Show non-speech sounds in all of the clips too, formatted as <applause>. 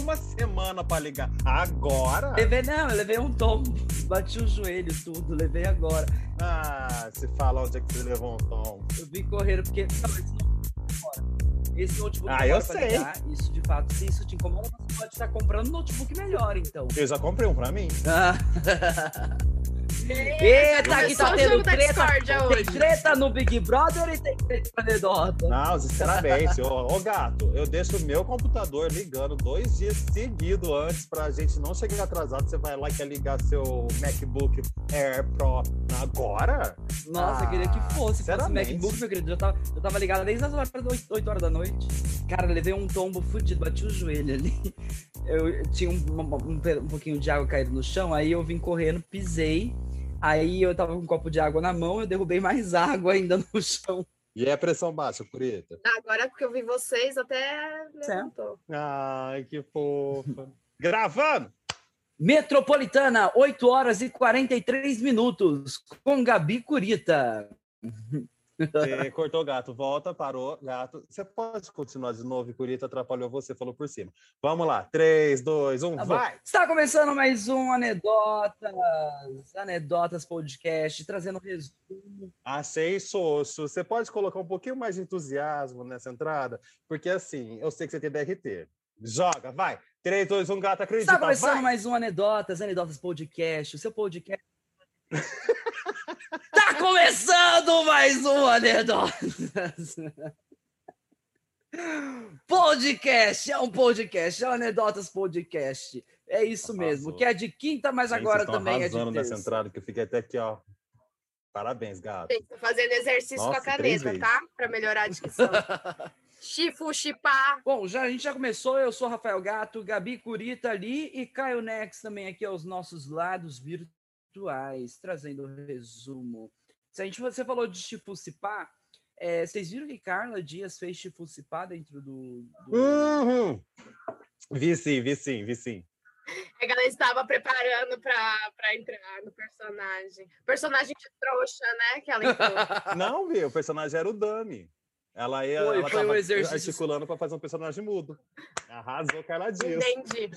uma semana pra ligar. Agora? Levei, não, eu levei um tombo. Bati o joelho, tudo. Levei agora. Ah, se fala onde é que você levou um tombo. Eu vim correndo porque. Não, esse não Esse notebook Ah, eu sei. Ligar, isso de fato, se isso te incomoda, você pode estar comprando um notebook melhor, então. Eu já comprei um pra mim. Ah. <laughs> Eita, aqui Começou tá tendo jogo da treta. discórdia Tem treta no Big Brother e tem treta na Anedota. Não, sinceramente, <laughs> ô, ô gato, eu deixo o meu computador ligando dois dias seguidos antes pra gente não chegar atrasado. Você vai lá e quer ligar seu MacBook Air Pro agora? Nossa, eu queria Ah, que fosse. Fosse sinceramente. MacBook, meu querido. Eu tava, eu tava ligado desde as horas, 8, 8 horas da noite. Cara, levei um tombo fudido, bati o joelho ali. <laughs> Eu tinha um, um- um pouquinho de água caído no chão, aí eu vim correndo, pisei. Aí eu tava com um copo de água na mão, eu derrubei mais água ainda no <laughs> chão. E é pressão baixa, Curita? Agora porque eu vi vocês, até levantou. Ai, que fofa. Gravando! Metropolitana, 8 horas e 43 minutos, com Gabi Curita. <laughs> Você cortou o gato, volta, parou, gato. Você pode continuar de novo, Curita atrapalhou você, falou por cima. Vamos lá, 3, 2, 1, Tá bom. vai! Está começando mais um Anedotas, Anedotas Podcast, trazendo um resumo. Achei xoxo. Você pode colocar um pouquinho mais de entusiasmo nessa entrada? Porque assim, eu sei que você tem DRT. Joga, vai! 3, 2, 1, gato, acredita, Está começando vai! mais um Anedotas, Anedotas Podcast, o seu podcast. <laughs> Começando mais um Anedotas! Podcast, é um podcast, é um Anedotas Podcast. É isso mesmo, Arrasou. que é de quinta, mas Gente, agora também é de nessa terça. entrada que eu fiquei até aqui, ó. Parabéns, gato. Tô fazendo exercício Nossa, com a caneta, tá? Pra melhorar a dicção. <laughs> Chifu, chipá. Bom, já, a gente já começou. Eu sou Rafael Gato, Gabi Curita ali e Caio Nex também aqui aos nossos lados virtuais, trazendo o resumo. Se a gente, você falou de Chifucipá, é, vocês viram que Carla Dias fez Chifucipá dentro do. do- Uhum. Vi sim, vi sim, vi sim. É que ela estava preparando pra entrar no personagem. Personagem de trouxa, né? Que ela entrou. <laughs> Não, viu? O personagem era o Dami. Ela ia Foi, ela foi tava um exercício- articulando para fazer um personagem mudo. Arrasou, Carla Dias. Entendi.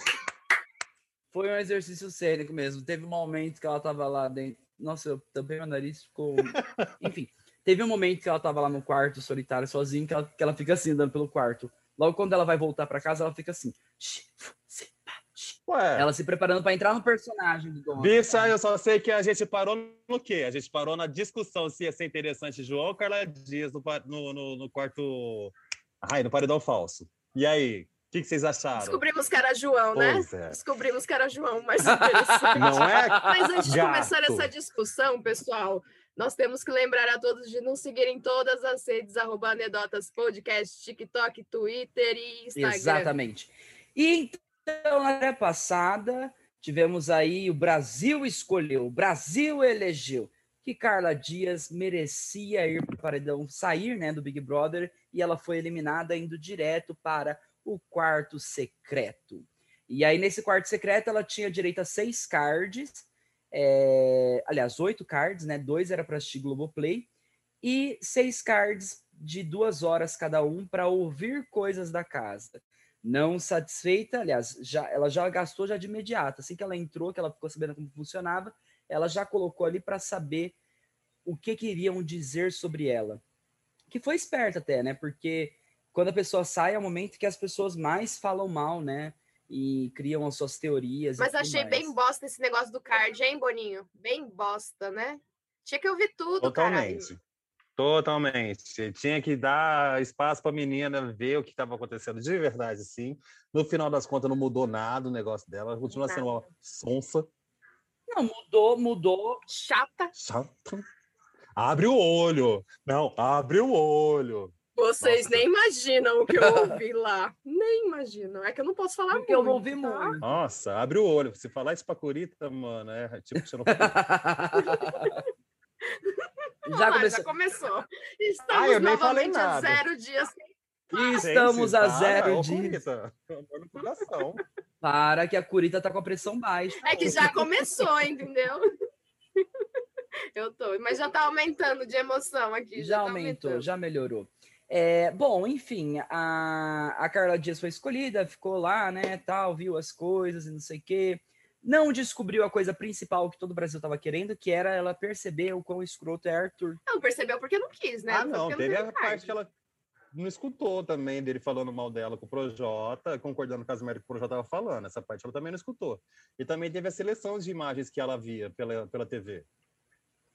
Foi um exercício cênico mesmo. Teve um momento que ela tava lá dentro. Nossa, eu tampei meu nariz, ficou. <laughs> Enfim, teve um momento que ela tava lá no quarto solitária, sozinha, que ela, que ela fica assim, andando pelo quarto. Logo quando ela vai voltar pra casa, ela fica assim. Ué, Ela se preparando para entrar no personagem do Dom. bicha, eu só sei que a gente parou no quê? A gente parou na discussão se ia ser interessante João ou Carla Dias no, no, no, quarto. Ai, no paredão falso. E aí, o que, que vocês acharam? Descobrimos que era João, né? É. Descobrimos que era João, mas interessante. <laughs> Não é? Mas antes de Gato. começar essa discussão, pessoal, nós temos que lembrar a todos de nos seguirem em todas as redes, arroba anedotas podcast, TikTok, Twitter e Instagram. Exatamente. E então, na semana passada, tivemos aí o Brasil escolheu, o Brasil elegeu que Carla Dias merecia ir para o paredão, sair né, do Big Brother, e ela foi eliminada indo direto para o quarto secreto. E aí, nesse quarto secreto, ela tinha direito a seis cards, é, aliás, oito cards, né? Dois era para assistir Globoplay, e seis cards de duas horas cada um para ouvir coisas da casa. Não satisfeita, aliás, já, ela já gastou já de imediato. Assim que ela entrou, que ela ficou sabendo como funcionava, ela já colocou ali para saber o que queriam dizer sobre ela. Que foi esperta até, né? Porque quando a pessoa sai é o momento que as pessoas mais falam mal, né? E criam as suas teorias. Mas achei mais. bem bosta esse negócio do card, hein, Boninho? Bem bosta, né? Tinha que ouvir tudo, caralho. Totalmente. Totalmente. Tinha que dar espaço para a menina ver o que estava acontecendo de verdade, sim. No final das contas, não mudou nada o negócio dela. Ela continua sendo uma sonsa, Não, mudou, mudou. Chata. chata. Abre o olho. Não, abre o olho. Vocês Nossa. nem imaginam o que eu ouvi lá. Nem imaginam. É que eu não posso falar Porque eu não muito, ouvi tá? muito. Nossa, abre o olho. Se falar isso pra Curita, mano, é tipo <laughs> já lá, começou. já começou. Estamos Ah, eu nem falei novamente a nada. zero dias sem Estamos Gente, a para, zero ô, dias. Para que a Curita tá com a pressão baixa. É que já começou, entendeu? <laughs> Eu tô, mas já tá aumentando de emoção aqui. já tá aumentou, aumentando. já melhorou. É, bom, enfim, a, a Carla Dias foi escolhida, ficou lá, né, tal, viu as coisas e não sei o quê. Não descobriu a coisa principal que todo o Brasil estava querendo, que era ela perceber o quão escroto é Arthur. Não, percebeu porque não quis, né? Ah, não, porque teve a parte que ela não escutou também dele falando mal dela com o Projota, concordando com as merdas que o Projota estava falando. Essa parte ela também não escutou. E também teve a seleção de imagens que ela via pela, pela TV.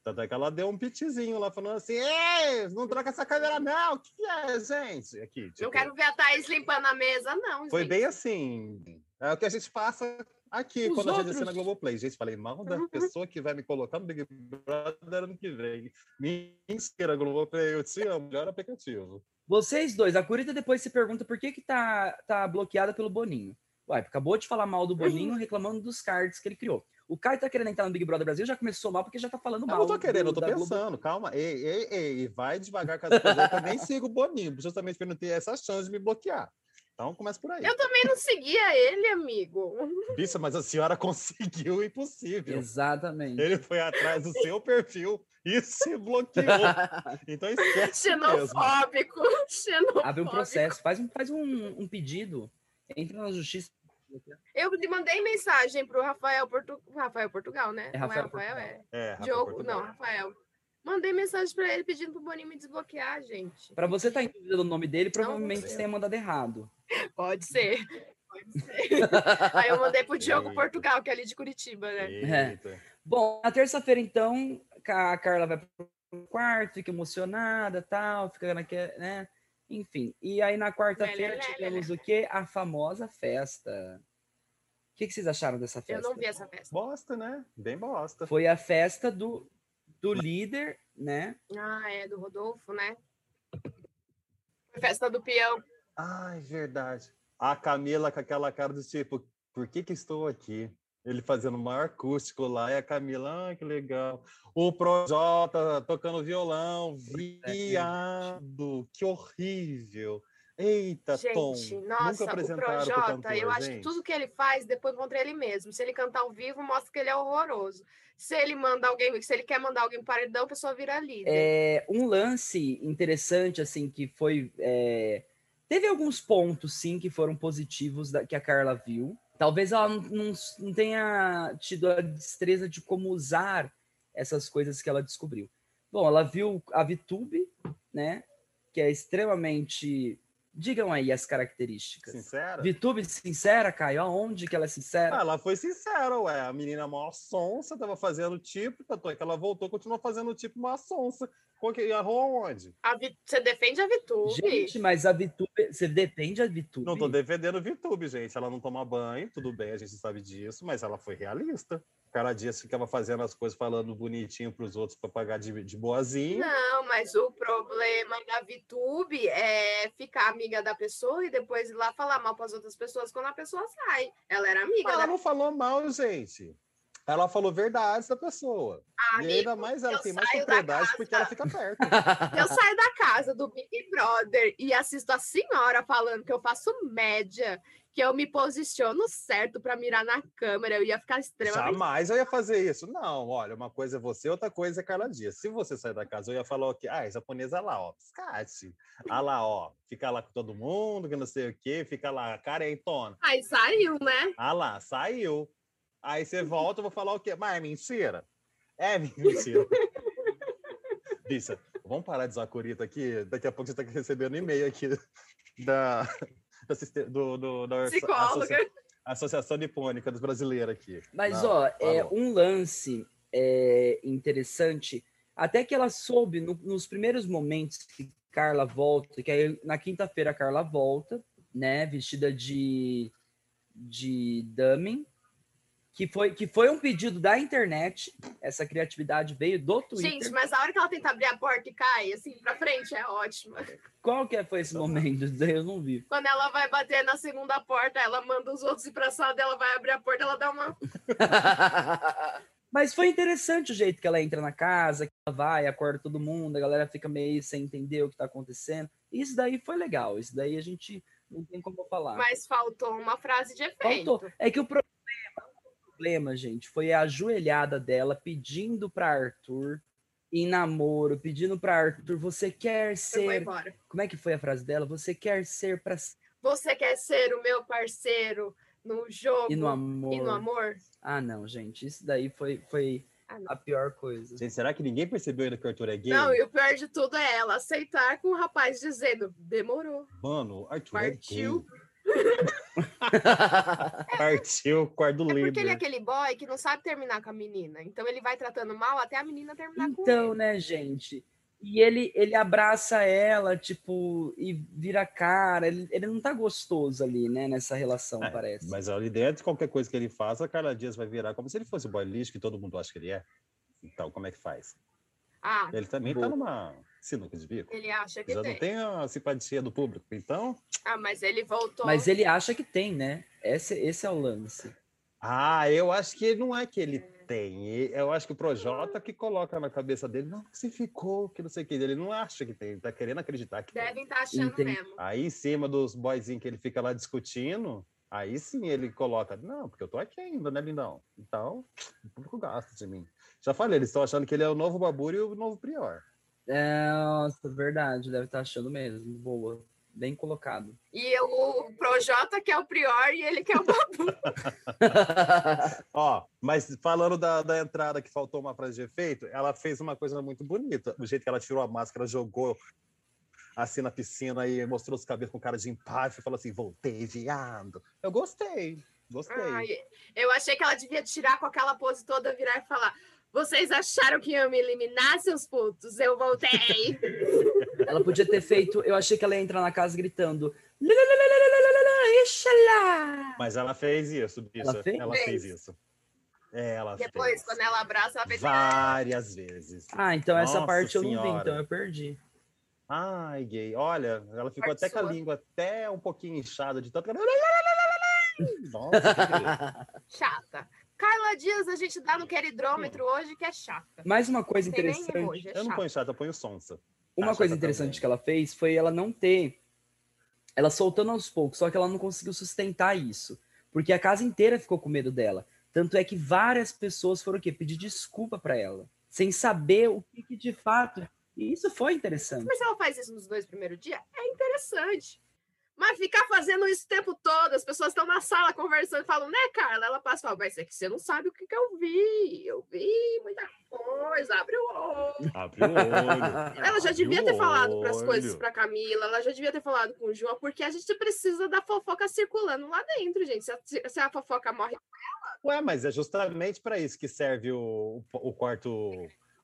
Tanto é que ela deu um pitizinho lá, falando assim: Ei, não troca essa câmera, não! O que é, gente? Aqui, Não tipo, quero ver a Thaís limpando a mesa, não, Foi gente. bem assim. É o que a gente passa aqui Os quando a gente outros- na Globoplay. Gente, falei mal da Uhum. pessoa que vai me colocar no Big Brother ano que vem. Mentira, Globoplay, eu te amo, melhor aplicativo. Vocês dois, a Curita depois se pergunta por que que tá, tá bloqueada pelo Boninho. Uai, acabou de falar mal do Boninho, reclamando dos cards que ele criou. O Caio tá querendo entrar no Big Brother Brasil, já começou mal porque já tá falando Eu mal. não tô querendo, do- eu tô da Globo. pensando, calma. Ei, ei, ei, e vai devagar com as coisas. Eu também sigo o Boninho, justamente para não ter essa chance de me bloquear. Então começa por aí. Eu também não seguia ele, amigo. Bicha, mas a senhora <laughs> conseguiu o impossível. Exatamente. Ele foi atrás do seu perfil e se bloqueou. <laughs> Então esquece mesmo. Xenofóbico. Xenofóbico. Abre um processo, faz um, faz um, um pedido, entra na justiça. Eu lhe mandei mensagem pro Rafael, Portu... Rafael Portugal, né? É Não Rafael Rafael, Portugal. É, Rafa Diogo, Portugal. não, Rafael. Mandei mensagem pra ele pedindo pro Boninho me desbloquear, gente. Para você estar tá em dúvida do nome dele, provavelmente você tenha mandado errado. <laughs> Pode ser. Pode ser. <laughs> Aí eu mandei pro Diogo Eita. Portugal, que é ali de Curitiba, né? Eita. Bom, na terça-feira, então, a Carla vai pro quarto, fica emocionada, tal, fica naquela, né? Enfim. E aí na quarta-feira tivemos o quê? A famosa festa. O que, que vocês acharam dessa Eu festa? não vi essa festa. Bosta, né? Bem bosta. Foi a festa do, do líder, né? Ah, é, do Rodolfo, né? Foi Festa do peão. Ai, verdade. A Camila com aquela cara do tipo, por que que estou aqui? Ele fazendo o maior acústico lá, e a Camila, ah, que legal. O Projota tocando violão, viado, que horrível. Eita, Tom, Gente, nunca nossa, o apresentaram pro Projota, cantor, eu acho que gente. tudo que ele faz, depois contra ele mesmo. Se ele cantar ao vivo, mostra que ele é horroroso. Se ele manda alguém, se ele quer mandar alguém para paredão, a pessoa vira líder. É, um lance interessante, assim, que foi. é, Teve alguns pontos, sim, que foram positivos da- que a Carla viu. Talvez ela não, não- tenha tido a destreza de como usar essas coisas que ela descobriu. Bom, ela viu a VTube, né? Que é extremamente. Digam aí as características. Sincera? VTube sincera, Caio? Aonde que ela é sincera? Ah, ela foi sincera, ué. A menina mó sonsa, tava fazendo tipo, tanto é que ela voltou, continuou fazendo tipo uma sonsa. Que errou aonde? A Vi- Você defende a Vitube? Gente, mas a VTube. Você depende da VTube? Não tô defendendo o VTube, gente. Ela não toma banho, tudo bem, a gente sabe disso, mas ela foi realista. Cada dia ficava fazendo as coisas, falando bonitinho pros outros para pagar de, de boazinha. Não, mas o problema da VTube é ficar amiga da pessoa e depois ir lá falar mal para as outras pessoas quando a pessoa sai. Ela era amiga Mas ela da não falou mal, gente. Ela falou verdades da pessoa. e ainda amigo, mais ela tem mais propriedade casa. porque ela fica perto. <laughs> Eu saio da casa do Big Brother e assisto a senhora falando que eu faço média, que eu me posiciono certo para mirar na câmera. Eu ia ficar extremamente. Jamais eu ia fazer isso. Não, olha, uma coisa é você, outra coisa é Carla Dias. Se você sair da casa, eu ia falar o quê? Ah, é japonesa lá, ó, piscate. Ah lá, ó, fica lá com todo mundo, que não sei o quê, fica lá, carentona. Aí saiu, né? Ah lá, saiu. Aí você volta, eu vou falar o quê? Mas é mentira? É mentira. <laughs> Bicha, vamos parar de usar curita aqui? Daqui a pouco você está recebendo e-mail aqui da, da, do, do, da Psicóloga. Associação Nipônica dos Brasileiros aqui. Mas, Não, ó, é falou. um lance é, interessante, até que ela soube no- nos primeiros momentos que Carla volta, que aí na quinta-feira a Carla volta, né, vestida de, de dummy, que foi, que foi um pedido da internet, essa criatividade veio do Twitter. Gente, mas a hora que ela tenta abrir a porta e cai, assim, pra frente, é ótima. Qual que foi esse momento? Eu não vi. Quando ela vai bater na segunda porta, ela manda os outros ir pra sala dela, vai abrir a porta, ela dá uma. <laughs> Mas foi interessante o jeito que ela entra na casa, que ela vai, acorda todo mundo, a galera fica meio sem entender o que tá acontecendo. Isso daí foi legal. Isso daí a gente não tem como falar. Mas faltou uma frase de efeito. Faltou. É que o problema, problema, gente, foi a ajoelhada dela pedindo para Arthur em namoro, pedindo para Arthur, você quer ser. Como é que foi a frase dela? Você quer ser para Você quer ser o meu parceiro no jogo e no amor. e no amor? Ah, não, gente, isso daí foi, foi Ah, a pior coisa. Gente, será que ninguém percebeu ainda que o Arthur é gay? Não, e o pior de tudo é ela aceitar com o rapaz dizendo, demorou. Mano, Arthur Partiu. é gay. <laughs> <laughs> Partiu o quarto É porque ele é líder. aquele boy que não sabe terminar com a menina. Então ele vai tratando mal até a menina terminar com Então, ele. né, gente? E ele, ele abraça ela, tipo, e vira a cara. Ele, ele não tá gostoso ali, né, nessa relação, É, parece. Mas ali dentro, qualquer coisa que ele faça, a Carla Dias vai virar como se ele fosse o boy lixo, que todo mundo acha que ele é. Então, como é que faz? Ah, Ele também tá Boa. numa sinuca de bico. ele acha que Já tem. não tem a simpatia do público. Então, Ah, mas ele voltou. Mas ele acha que tem, né? Esse, esse é o lance. ah, eu acho que não é que ele tem. e- Eu acho que o Projota que coloca na cabeça dele, não, que se ficou, que não sei o que. Ele não acha que tem, ele tá querendo acreditar que tem. Devem estar achando Entendi. mesmo. Aí, em cima dos boyzinhos que ele fica lá discutindo, aí sim ele coloca, não, porque eu tô aqui ainda, né, lindão? Então, o público gasta de mim. Já falei, eles estão achando que ele é o novo Baburi e o novo Prior. É, nossa, verdade, deve estar achando mesmo. Boa. Bem colocado. E o Projota que é o Prior e ele que é o Babu. <laughs> Ó, mas falando da, da entrada que faltou uma frase de efeito, ela fez uma coisa muito bonita. Do jeito que ela tirou a máscara, jogou assim na piscina e mostrou os cabelos com cara de empate e falou assim: voltei, viado. Eu gostei, gostei. Ai, eu achei que ela devia tirar com aquela pose toda, virar e falar: Vocês acharam que iam me eliminar, seus putos? Eu voltei. <laughs> ela podia ter feito. Eu achei que ela ia entrar na casa gritando. "Lalalalalalala, Ixalá! Mas ela fez isso, bicha. Ela fez? Ela fez isso. É, ela Depois, fez. quando ela abraça, ela fez. Várias vezes. Ah, então essa Nossa parte eu não vi, Senhora. então eu perdi. Ai, gay. Olha, ela ficou Parte até com a sua. língua até um pouquinho inchada de tanto. <laughs> Nossa. Chata. Carla Dias, a gente dá no queridrômetro hoje, que é chata. Mais uma coisa interessante. emoji, é eu não ponho chata, eu ponho sonsa. Uma coisa que interessante também. que ela fez foi ela não ter. Ela soltando aos poucos, só que ela não conseguiu sustentar isso. Porque a casa inteira ficou com medo dela. Tanto é que várias pessoas foram o quê? Pedir desculpa pra ela. Sem saber o que, que de fato. E isso foi interessante. Mas ela faz isso nos dois primeiros dias, é interessante. Mas ficar fazendo isso o tempo todo, as pessoas estão na sala conversando e falam, né, Carla? Ela passa e fala, mas é que você não sabe o que, que eu vi. Eu vi muita coisa, abre o olho. Abre o olho. <laughs> Ela já Abre devia ter falado para as coisas para Camila, ela já devia ter falado com o João, porque a gente precisa da fofoca circulando lá dentro, gente. Se a, se a fofoca morre, Ué, mas é justamente para isso que serve o, o quarto.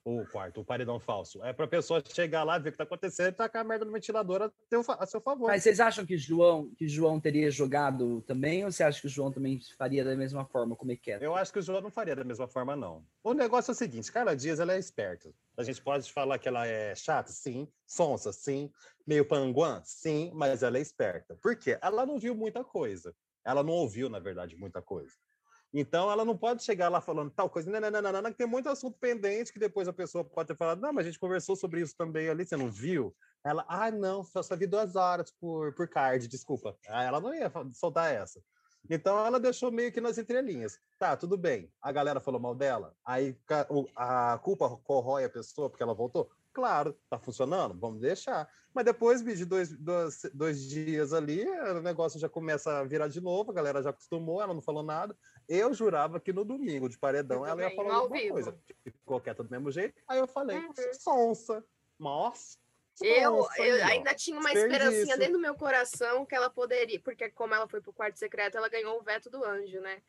O quarto, o paredão falso. É para a pessoa chegar lá, ver o que tá acontecendo e tacar a merda no ventilador a, seu favor. Mas vocês acham que João, que João teria jogado também? Ou você acha que o João também faria da mesma forma como é que é? Eu acho que o João não faria da mesma forma, não. O negócio é o seguinte: Carla Dias ela é esperta. A gente pode falar que ela é chata, sim. Sonsa, sim. Meio panguã, sim. Mas ela é esperta. Por quê? Ela não viu muita coisa. Ela não ouviu, na verdade, muita coisa. Então, ela não pode chegar lá falando tal coisa. Não, não, não, não, que tem muito assunto pendente que depois a pessoa pode ter falado. Não, mas a gente conversou sobre isso também ali, você não viu? Ela, ah, não, só, só vi duas horas por, por card, desculpa. Ah, ela não ia soltar essa. Então ela deixou meio que nas entrelinhas. Tá, tudo bem. A galera falou mal dela. Aí a culpa corrói a pessoa porque ela voltou. Claro, tá funcionando, vamos deixar. Mas depois, de dois, dois, dois dias ali, o negócio já começa a virar de novo, a galera já acostumou, ela não falou nada. Eu jurava que no domingo de paredão ela ia falar ao alguma vivo. coisa. Ficou quieta do mesmo jeito. Aí eu falei, Uhum. sonsa. Nossa. eu, eu ainda tinha uma esperancinha dentro do meu coração que ela poderia, porque como ela foi pro quarto secreto, ela ganhou o veto do anjo, né?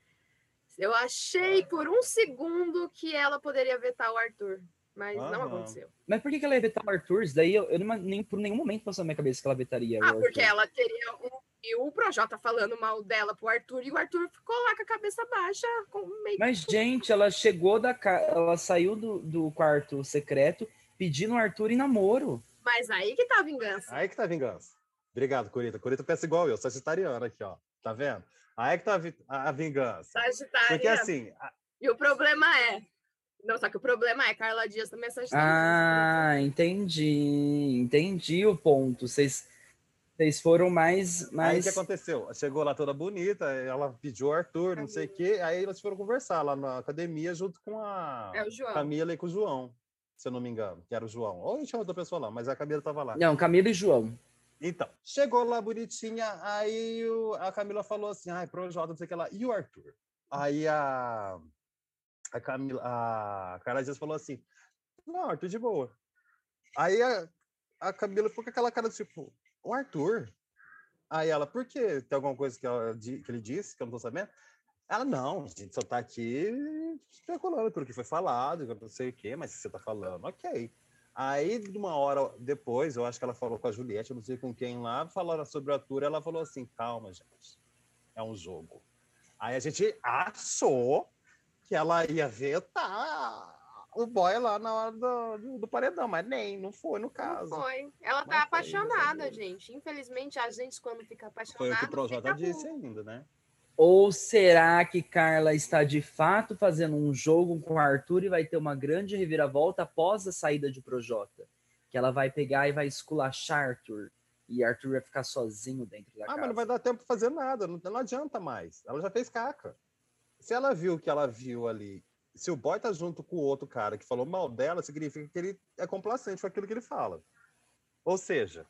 Eu achei por um segundo que ela poderia vetar o Arthur, mas não aconteceu. Mas por que, que ela ia vetar o Arthur? Isso daí eu, eu não- nem por nenhum momento passou na minha cabeça que ela vetaria o Ah, porque ela teria um, o Projota falando mal dela pro Arthur, e o Arthur ficou lá com a cabeça baixa, com meio Mas, gente, ela chegou da casa. Ela saiu do, do quarto secreto pedindo o Arthur em namoro. Mas aí que tá a vingança. Aí que tá a vingança. Obrigado, Corita. Corita pensa igual eu, sagitariano aqui, ó. Tá vendo? Aí que tá a vi- a, a vingança. Sagitário. Porque assim, a- E o problema é. Não, só que o problema é Carla Dias também é Sagitário. Ah, entendi. Entendi o ponto. Vocês vocês foram mais. aí o mais... que aconteceu? Chegou lá toda bonita, ela pediu o Arthur, não sei o quê, aí elas foram conversar lá na academia junto com a É o João. Camila e com o João. se eu não me engano, que era o João. Ou tinha outra pessoa lá, mas a Camila tava lá. Não, Camila e João. Então, chegou lá bonitinha, aí o- a Camila falou assim, ai, Projota, não sei o que lá, e o Arthur? Aí a, a Camila, a Carla Dias falou assim, não, Arthur de boa. Aí a, a Camila ficou com aquela cara tipo, o Arthur? Aí ela, por quê? Tem alguma coisa que, ela que ele disse que eu não tô sabendo? Ela, não, a gente só tá aqui especulando pelo que foi falado, não sei o quê, mas você tá falando, ok. Aí, uma hora depois, eu acho que ela falou com a Juliette, eu não sei com quem lá, falaram sobre o Arthur, ela falou assim, calma, gente, é um jogo. Aí a gente achou que ela ia vetar o boy lá na hora do, do, do paredão, mas nem, não foi no Não caso. foi. Ela Mas tá foi, apaixonada, Deus. gente. Infelizmente, a gente, quando fica Foi apaixonada. o que o Projota disse ainda, né? Ou será que Carla está de fato fazendo um jogo com o Arthur e vai ter uma grande reviravolta após a saída de Projota? Que ela vai pegar e vai esculachar Arthur. E Arthur vai ficar sozinho dentro da Ah, casa. mas não vai dar tempo pra fazer nada, não, não adianta mais. Ela já fez caca. Se ela viu o que ela viu ali, se o boy tá junto com o outro cara que falou mal dela, significa que ele é complacente com aquilo que ele fala. Ou seja,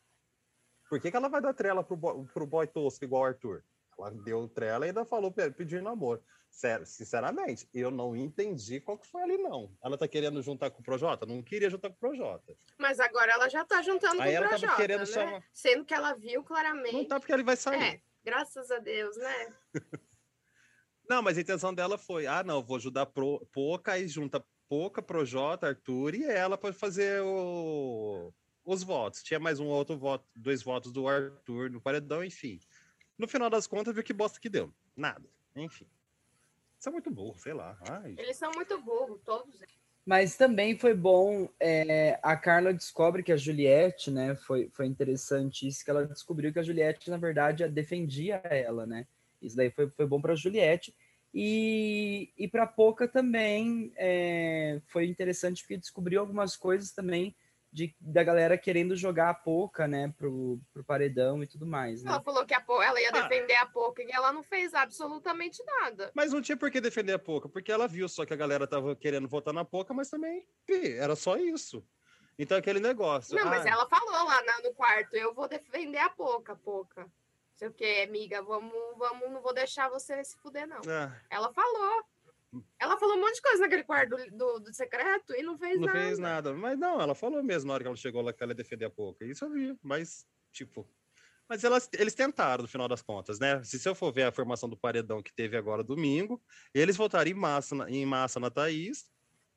por que, que ela vai dar trela pro boy, pro boy tosco igual o Arthur? Ela deu trela e ainda falou pe- pedindo namoro. Sério, sinceramente, eu não entendi qual que foi ali, não. Ela tá querendo juntar com o Projota? Não queria juntar com o Projota. Mas agora ela já tá juntando Aí com o ela tava Projota, querendo né? chamar- Sendo que ela viu claramente. Não tá porque ele vai sair. É, graças a Deus, né? <laughs> Não, mas a intenção dela foi: ah, não, vou ajudar pro, Poca e junta Poca, Projota, Arthur e ela para fazer o- os votos. Tinha mais um outro voto, dois votos do Arthur no paredão, enfim. No final das contas, viu que bosta que deu. Nada. Enfim. Isso é muito burro, sei lá. Ai, Eles são muito burros, todos. Mas também foi bom, é, a Carla descobre que a Juliette, né, foi, foi interessante isso, que ela descobriu que a Juliette, na verdade, a defendia ela, né? Isso daí foi, foi bom para a Juliette. E, e para a Poca também é, foi interessante porque descobriu algumas coisas também de, da galera querendo jogar a Poca, né, pro, pro paredão e tudo mais, né? Ela falou que a Po- ela ia Ah. defender a Poca e ela não fez absolutamente nada. Mas não tinha por que defender a Poca, porque ela viu só que a galera tava querendo votar na Poca, mas também era só isso. Então aquele negócio. Não, mas ah, ela falou lá na- no quarto, eu vou defender a Poca, Poca. Não sei o que, amiga, vamos, vamos, não vou deixar você se fuder, não. ah, Ela falou. Ela falou um monte de coisa naquele quarto do, do, do secreto e não fez não nada. fez nada. Mas não, ela falou mesmo na hora que ela chegou lá que ela ia defender a Poca. Isso eu vi, mas, tipo. Mas elas, eles tentaram, no final das contas, né? Se, se eu for ver a formação do paredão que teve agora domingo, eles votaram em massa, na- em massa na Thaís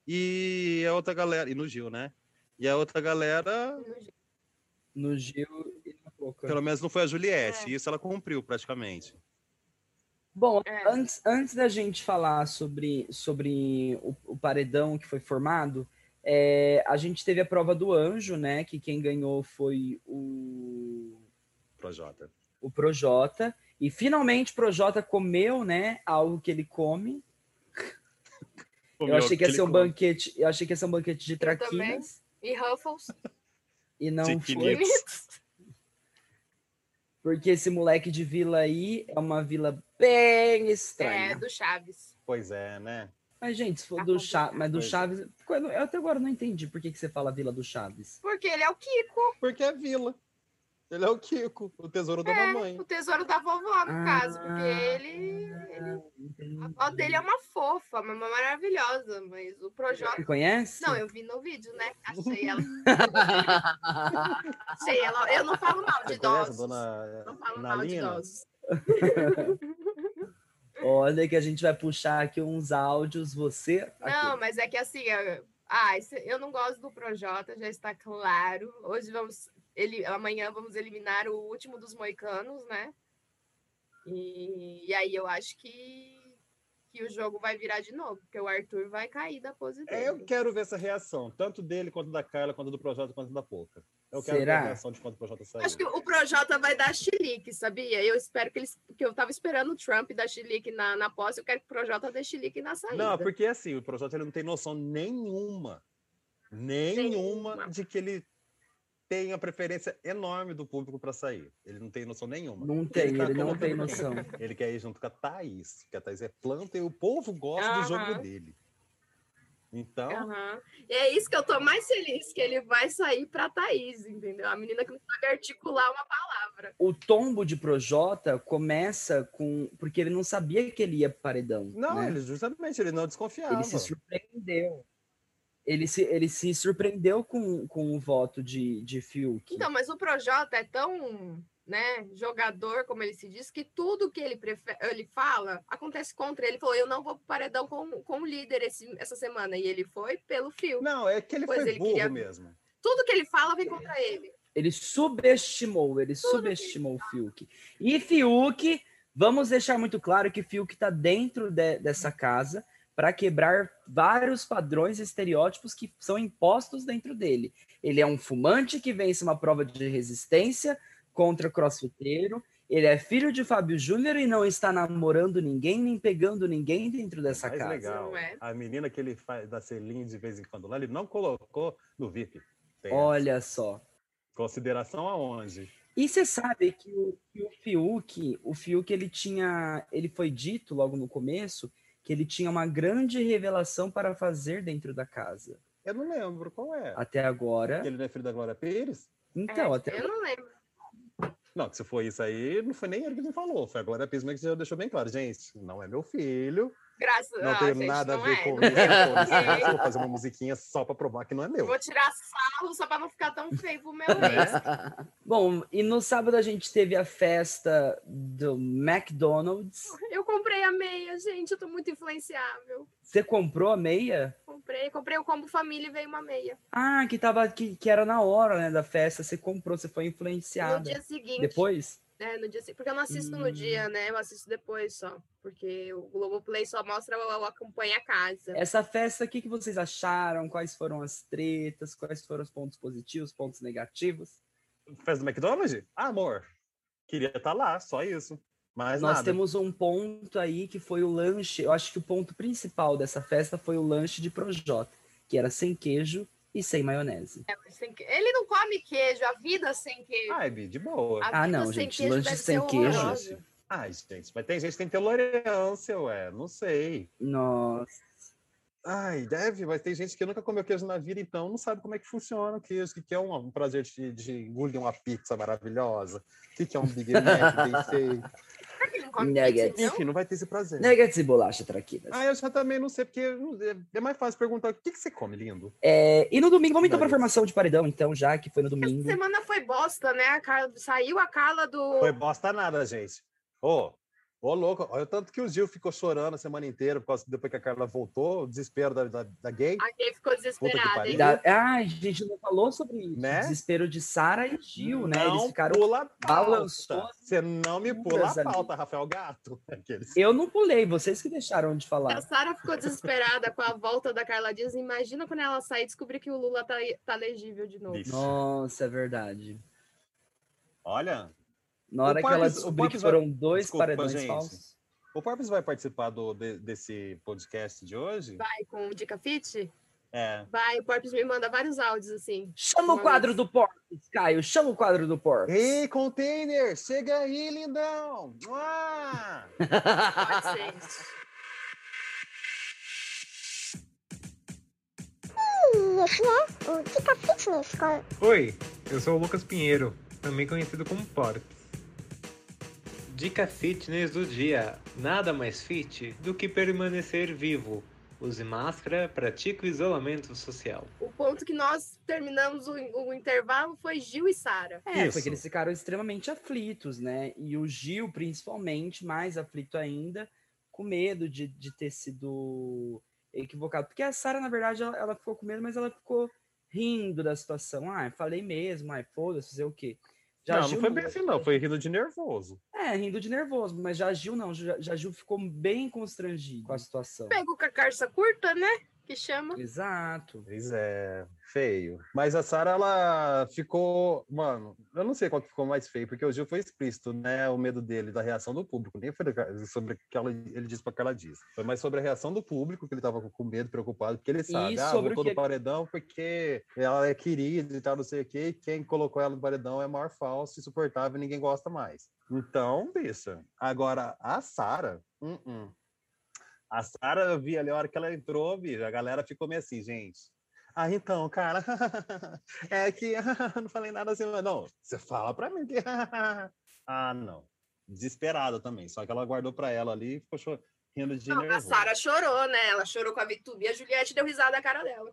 e a outra galera. E no Gil, né? E a outra galera, No Gil pelo menos não foi a Juliette. É. E isso ela cumpriu praticamente. Bom, É. antes, antes da gente falar sobre, sobre o, o paredão que foi formado, é, a gente teve a prova do anjo, né? Que quem ganhou foi o, Projota. o Projota. E finalmente o Projota comeu, né? Algo que ele come. <laughs> Eu achei que ia ser um banquete, eu achei que ia ser um banquete de também. traquinas. E Ruffles. E não foi. <laughs> porque esse moleque de vila aí é uma vila bem É, estranha. do Chaves. Pois é, né? Mas, gente, se for Tá do. Chaves, mas do é. Chaves. Eu até agora não entendi por que, que você fala Vila do Chaves. Porque ele é o Kiko, Porque é vila. Ele é o Kiko, o tesouro da É, mamãe. o tesouro da vovó, no caso. Porque Ah, ele. ele-. A avó dele é uma fofa, uma maravilhosa, mas o Projota. Você conhece? Não, eu vi no vídeo, né? Achei ela. <laughs> Achei ela. Eu não falo mal de idosos. dona Não falo mal de Nalina? idosos. <laughs> Olha que a gente vai puxar aqui uns áudios, você. Não, aqui. mas é que assim, eu- ah, eu não gosto do Projota, já está claro. Hoje vamos, ele, amanhã vamos eliminar o último dos moicanos, né? E, e aí eu acho que, que o jogo vai virar de novo, porque o Arthur vai cair da pose dele. É, eu quero ver essa reação, tanto dele, quanto da Carla, quanto do Projota, quanto da Poca. Eu quero Será? ver a reação de quando o Projota sair. Acho que o Projota vai dar chilique, sabia? Eu espero que eles. Porque eu tava esperando o Trump dar chilique na, na posse, eu quero que o Projota dê chilique na saída. Não, porque assim, o Projota ele não tem noção nenhuma, nenhuma, Nenhuma. de que ele tem a preferência enorme do público para sair. Ele não tem noção nenhuma. Não tem, tá ele não tem quem? <laughs> noção. Ele quer ir junto com a Thaís, que a Thaís é planta e o povo gosta do jogo dele. Então, Aham. E é isso que eu tô mais feliz, que ele vai sair pra Thaís, entendeu? A menina que não sabe articular uma palavra. O tombo de Projota começa com. Porque ele não sabia que ele ia pro paredão. não, né? ele justamente ele não desconfiava. Ele se surpreendeu. Ele se, ele se surpreendeu com, com o voto de, de Fiuk. Então, mas o Projota é tão, né, jogador, como ele se diz, que tudo que ele, prefe- ele fala acontece contra ele. Ele falou, eu não vou pro paredão com, com o líder esse- essa semana. E ele foi pelo fio. Não, é que ele Pois foi ele burro queria- mesmo. Tudo que ele fala vem contra ele. Ele subestimou, ele subestimou o Fiuk. E Fiuk, vamos deixar muito claro que Fiuk está dentro de- dessa casa para quebrar vários padrões e estereótipos que são impostos dentro dele. Ele é um fumante que vence uma prova de resistência contra crossfiteiro. Ele é filho de Fábio Júnior e não está namorando ninguém, nem pegando ninguém dentro dessa Mais casa. legal. é? A menina que ele faz da Celine de vez em quando lá, ele não colocou no VIP. Tem Olha só. Consideração aonde? E você sabe que o, que o Fiuk, o Fiuk, ele tinha, ele foi dito logo no começo que ele tinha uma grande revelação para fazer dentro da casa. Eu não lembro qual é. Até agora. Que ele não é filho da Glória Pires? Então, É, até Eu não lembro. Não, que se foi isso aí, não foi nem ele que me falou. Foi a Glória Pires mesmo que já deixou bem claro. Gente, não é meu filho. Graças Não ah, tem gente, nada a não ver é, com não é. isso. Vou fazer uma musiquinha só pra provar que não é meu. Vou tirar sarro só pra não ficar tão feio pro meu Né? ex. Bom, e no sábado a gente teve a festa do McDonald's. Eu comprei a meia, gente. Eu tô muito influenciável. Você comprou a meia? Comprei, comprei o combo família e veio uma meia. Ah, que tava que, que era na hora, né, da festa. Você comprou, você foi No influenciada. dia seguinte. Depois? É, no dia. Porque eu não assisto no Hum. dia, né? Eu assisto depois só. Porque o Globoplay só mostra o, o Acompanha a Casa. Essa festa, o que, que vocês acharam? Quais foram as tretas? Quais foram os pontos positivos, pontos negativos? Festa do McDonald's? Ah, amor. Queria estar lá, só isso. Mas Nós nada. temos um ponto aí que foi o lanche. Eu acho que o ponto principal dessa festa foi o lanche de Projota, que era sem queijo e sem maionese. É, mas sem que- Ele não come queijo, a vida sem queijo. Ai, Bi, de boa. A Ah, não, gente, queijo lanche sem queijo. horrorosa. Ai, gente, mas tem gente que tem tolerância, ué. Não sei. Nossa. Ai, deve, mas tem gente que nunca comeu queijo na vida, então não sabe como é que funciona o queijo, o que é um, um prazer de, de engolir uma pizza maravilhosa, o que que é um Big Mac bem feito. <laughs> come Nuggets. pizza, então? Enfim, não vai ter esse prazer. Nuggets e bolacha traquinas. Ah, eu já também não sei, porque é- mais fácil perguntar o que, que você come, lindo? É, e no domingo, vamos então para a formação de paredão, então, já que foi no Essa domingo. semana foi bosta, né? A Carla, saiu a Carla do. Foi bosta nada, gente. Ô, ô louco, olha o tanto que o Gil ficou chorando a semana inteira, por causa, depois que a Carla voltou, o desespero da, da, da gay. A gay ficou desesperada, hein? Da... Ah, a gente não falou sobre isso. Né? O desespero de Sara e Gil, né? Eles Não ficaram. pula a balançou Você não me pula a ali. pauta, Rafael Gato. <laughs> Aqueles. Eu não pulei, vocês que deixaram de A falar. Sara ficou desesperada com a volta da Carla Dias. Imagina quando ela sair e descobrir que o Lula tá, tá legível de novo. Nossa, é verdade. Olha, Na hora que ela descobriu que Porpes vai- foram dois Desculpa, paredões gente. falsos. o Porpes vai participar do, de- desse podcast de hoje? Vai com o Dica Fit? É. Vai, o Porpes me manda vários áudios assim. Chama o quadro vez. do Porpes, Caio. Chama o quadro do Porpes. Ei, container, chega aí, lindão! Mua! Pode ser. Esse é o Dica Fitness Oi, eu sou o Lucas Pinheiro, também conhecido como Porps. Dica fitness do dia: nada mais fit do que permanecer vivo. Use máscara, pratique o isolamento social. O ponto que nós terminamos o, o intervalo foi Gil e Sara. É, Isso. foi que eles ficaram extremamente aflitos, né? E o Gil, principalmente, mais aflito ainda, com medo de, de ter sido equivocado. Porque a Sara, na verdade, ela, ela ficou com medo, mas ela ficou rindo da situação. Ah, falei mesmo, ai, foda-se, fazer o quê? Já não, não foi bem assim, não. Foi rindo de nervoso. É, rindo de nervoso, mas já Gil não. Já, já Gil ficou bem constrangido com a situação. Pegou com a carça curta, né? Que chama. Exato. Pois é, feio. Mas a Sara, ela ficou. Mano, eu não sei qual que ficou mais feio, porque o Gil foi explícito, né? O medo dele, da reação do público. Nem foi sobre o que ela, ele disse para que ela disse. Foi mais sobre a reação do público, que ele tava com medo, preocupado, porque ele sabe. E ah, voltou do ele- paredão porque ela é querida e tal, não sei o quê. E quem colocou ela no paredão é maior falso, insuportável, e ninguém gosta mais. Então, bicha. Agora, a Sara. hum, hum. A Sara, eu vi ali a hora que ela entrou, a galera ficou meio assim, gente. Ah, então, cara, <laughs> é que <laughs> não falei nada assim, mas não, você fala pra mim que. <laughs> ah, não. Desesperada também, só que ela guardou pra ela ali e ficou de Não, a. Sara chorou, né? Ela chorou com a Vitube e a Juliette deu risada na cara dela.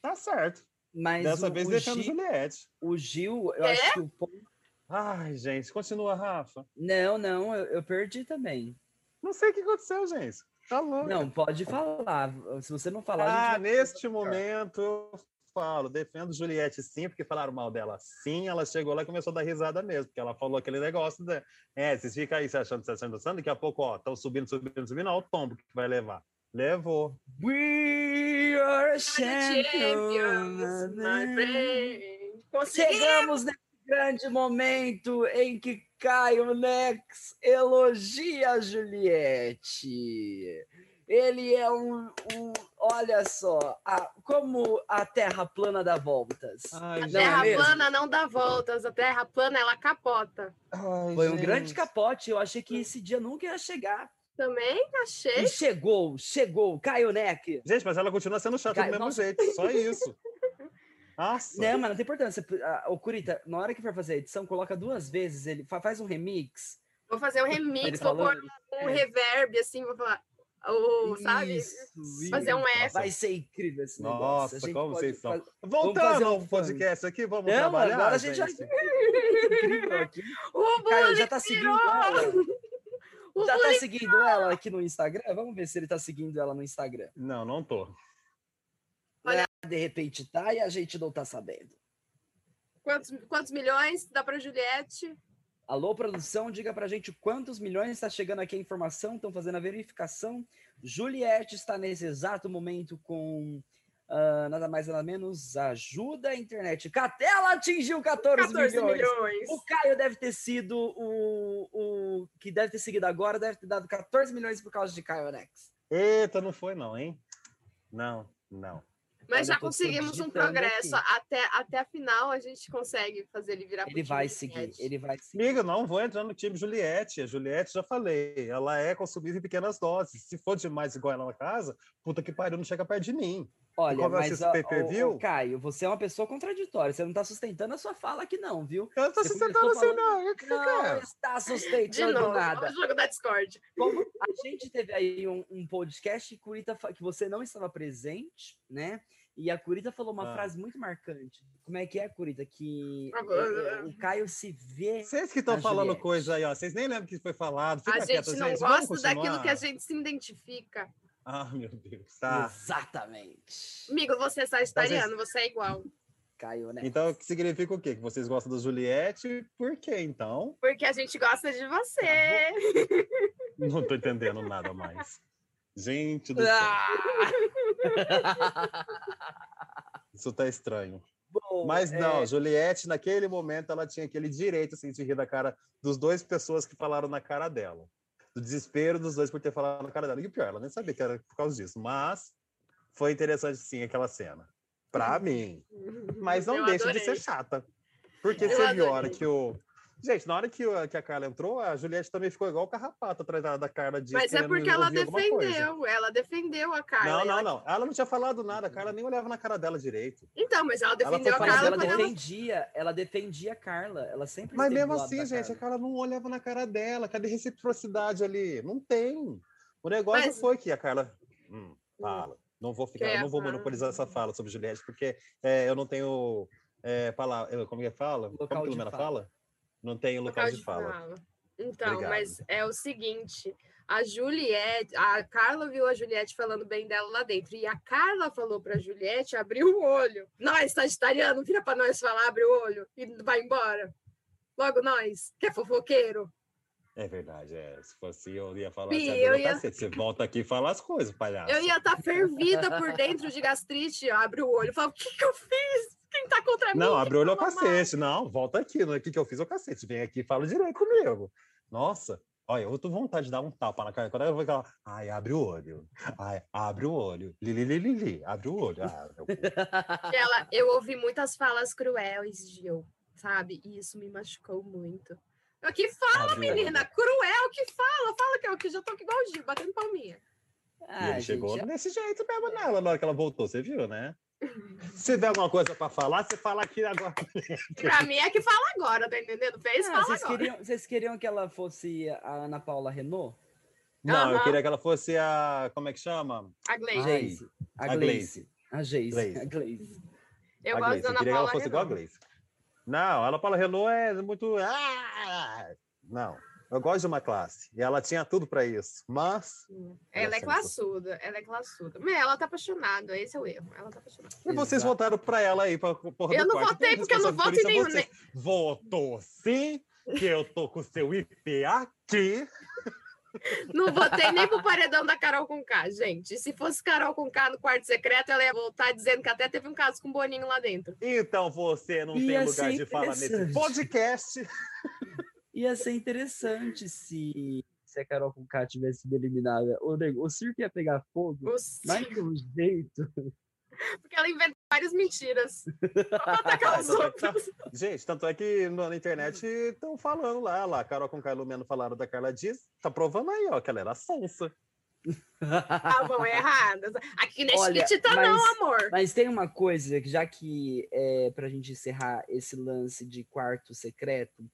Tá certo. Mas Dessa o, vez o, defendo Gil, Juliette. o Gil, eu É? acho que o ponto. Ai, gente, continua, Rafa. Não, não, eu, eu perdi também. Não sei o que aconteceu, gente. Tá louco. Não, pode falar. Se você não falar, Ah, neste momento, eu falo, defendo Juliette sim, porque falaram mal dela sim, ela chegou lá e começou a dar risada mesmo, porque ela falou aquele negócio, de, é, vocês ficam aí se achando, se achando, se achando, daqui a pouco, ó, estão subindo, subindo, subindo, ó, o tombo que vai levar. Levou. We are Champions, champions. my friend. Conseguimos! Chegamos nesse grande momento em que Caio Nex elogia a Juliette. Ele é um, um- olha só, a- como a Terra plana dá voltas. Ai, A é terra mesmo? plana não dá voltas, a terra plana ela capota. Ai, Foi um gente. grande capote. Eu achei que esse dia nunca ia chegar. Também achei. E chegou, chegou. Caio Neck. Gente, mas ela continua sendo chata Cai- do mesmo nossa. jeito, só isso. <laughs> Nossa. Não, mas não tem importância. Ah, O Curita, na hora que for fazer a edição, coloca duas vezes. Ele fa- faz um remix. Vou fazer um Ele remix, vou pôr falando. um é. reverb, assim, vou falar. O, sabe? Isso, Fazer um. F. Vai ser incrível esse negócio. Nossa, A gente como vocês são. faz- Voltando fazer um ao funk. podcast aqui, vamos Não, trabalhar, agora a gente já-. <laughs> O Caio, bullying já tá seguindo ela? <laughs> O Já tá bullying- seguindo ela aqui no Instagram? Vamos ver se ele tá seguindo ela no Instagram. Não, não tô. De repente tá e a gente não tá sabendo. Quantos, quantos milhões dá pra Juliette? Alô, produção, diga pra gente quantos milhões está chegando aqui a informação, estão fazendo a verificação. Juliette está nesse exato momento com ah, nada mais nada menos ajuda a internet. Cat- Ela atingiu 14, 14 milhões. milhões. O Caio deve ter sido o, o que deve ter seguido agora, deve ter dado 14 milhões por causa de Caio Nex. Eita, não foi não, hein? Não, não. Mas já conseguimos um progresso. Até, até a final a gente consegue fazer ele virar pro Ele time vai seguir, Juliette. ele vai seguir. Amiga, não vou entrar no time Juliette. A Juliette, já falei, ela é consumida em pequenas doses. Se for demais igual ela na casa, puta que pariu, não chega perto de mim. Olha, como mas, ó, pay-per-view- ó, ó, Caio, você é uma pessoa contraditória. Você não tá sustentando a sua fala aqui, não, viu? Eu não tô Você se sentando começou assim, não. Eu que Não está sustentando novo, nada. o jogo da Discord. Como a gente teve aí um, um podcast que, Curita, que você não estava presente, né? E a Curita falou uma Ah. frase muito marcante. Como é que é, Curita? Que Ah, é, é, o Caio se vê. Vocês que estão falando Juliette. coisa aí, ó. Vocês nem lembram que foi falado. Fica A gente quieto, não gente. Gosta daquilo que a gente se identifica. Ah, meu Deus. Tá. Exatamente. Amigo, você é sagitariano, você é igual. Caio, né? Então, que significa o quê? Que vocês gostam da Juliette? Por quê, então? Porque a gente gosta de você. Não tô entendendo nada mais. Gente do céu, Ah! Isso tá estranho. Bom, Mas é, não, Juliette, naquele momento, ela tinha aquele direito assim, de rir da cara dos dois pessoas que falaram na cara dela. Do desespero dos dois por ter falado na cara dela. E o pior, ela nem sabia que era por causa disso. Mas foi interessante, sim, aquela cena. Pra mim. Mas não Eu deixa adorei. de ser chata. Porque Eu você viu a hora que o. Gente, na hora que, que a Carla entrou, a Juliette também ficou igual o carrapato atrás da, da Carla de. Mas é porque ela defendeu. Ela defendeu a Carla. Não, não, ela- não. Ela não tinha falado nada. A Carla nem olhava na cara dela direito. Então, mas ela defendeu a Mas fazer Carla ela quando ela... defendia, ela defendia a Carla. Ela sempre Mas mesmo assim, gente, a Carla. Carla não olhava na cara dela. Cadê reciprocidade ali? Não tem. O negócio Mas- foi que a Carla. Hum, fala. Não vou ficar, não vou monopolizar essa fala sobre Juliette, porque é, eu não tenho é, palavra. Como que fala? Local Como que a Lumena fala. fala? Não tenho local, local de fala. Então, Obrigado. mas é o seguinte, a Juliette, a Carla viu a Juliette falando bem dela lá dentro, e a Carla falou pra Juliette abrir o olho. Nós, sagitariano, vira pra nós falar, abre o olho e vai embora. Logo nós, que é fofoqueiro. É verdade, é. Se fosse eu ia falar assim, eu eu ia- cacete. Você volta aqui e fala as coisas, palhaço. Eu ia estar fervida por dentro de gastrite, abre o olho, fala, o que que eu fiz? Tá contra mim? Não, Quem abre o olho ao falou mal?" cacete. Não, volta aqui. Não é o que que eu fiz, é o cacete. Vem aqui e fala direito comigo. Nossa, olha, eu tô com vontade de dar um tapa na cara. Quando ela vai falar, ai, abre o olho. Ai, abre o olho. Lili, lili, lili, abre o olho. Ah, Ela, eu ouvi muitas falas cruéis, Gil, sabe? E isso me machucou muito. Eu que fala, abre o olho. menina, cruel que fala, fala que eu que já tô aqui igual o Gil, batendo palminha. e ele chegou gente, desse jeito mesmo nela na hora que ela voltou, você viu, né? Se tiver alguma coisa pra falar, você fala aqui agora. Pra mim é que fala agora, tá entendendo? Fez, Ah, fala vocês, agora. queriam, vocês queriam que ela fosse a Ana Paula Renault? Não, eu Aham. queria que ela fosse a. Como é que chama? A Gleice. A Gleice. A. Gleice. A Gleice. Eu a gosto Gleice. da Eu Ana queria que ela Paula fosse igual a Renault. Gleice. Não, a Ana Paula Renault é muito. Ah! Não, eu gosto de uma classe. E ela tinha tudo pra isso. Mas. Ela é classuda, ela é classuda. Meu, ela tá apaixonada, esse é o erro. Ela tá apaixonada. E vocês Exato. votaram pra ela aí, pra porra Eu do não quarto. votei é porque eu não voto em é nenhum, você. Votou sim, que eu tô com o seu IP aqui. Não votei nem pro paredão da Carol com K, gente. Se fosse Carol com K no quarto secreto, ela ia voltar dizendo que até teve um caso com o Boninho lá dentro. Então você não tem lugar de fala nesse podcast. Ia ser interessante se, se a Carol com K tivesse sido eliminada. O, nego- o circo ia pegar fogo, O mas de um jeito. <laughs> Porque ela inventa várias mentiras pra tá- <laughs> outros. Gente, tanto é que na internet estão falando lá, lá, Carol com Carlos Meno falaram da Carla Dias, tá provando aí, ó, que ela era sonsa. <laughs> Estavam erradas. Aqui não é Olha, chiquitita, não, mas- amor. Mas tem uma coisa que já que é para a gente encerrar esse lance de quarto secreto,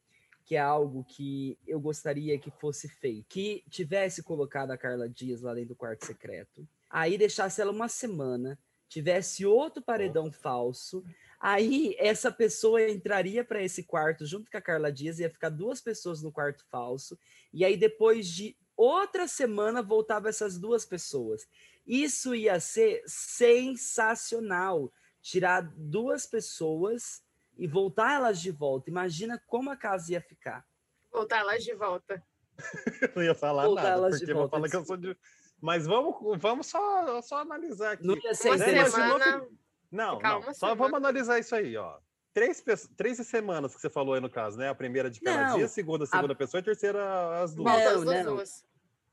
que é algo que eu gostaria que fosse feito, que tivesse colocado a Carla Dias lá dentro do quarto secreto, aí deixasse ela uma semana, tivesse outro paredão falso, aí essa pessoa entraria para esse quarto junto com a Carla Dias, ia ficar duas pessoas no quarto falso, e aí depois de outra semana voltava essas duas pessoas. Isso ia ser sensacional. Tirar duas pessoas e voltar elas de volta. Imagina como a casa ia ficar. Voltar elas de volta. <laughs> Não ia falar Voltar nada, elas de porque eu vou volta, falar que eu sou de. Mas vamos, vamos só, só analisar aqui. Não ia ser Né, não semana. Não, não. Só vamos analisar isso aí, ó. Três, três semanas que você falou aí no caso, né? A primeira de cada Não, dia, a segunda, a segunda pessoa e a terceira as duas. Volta Não, as duas, não. duas.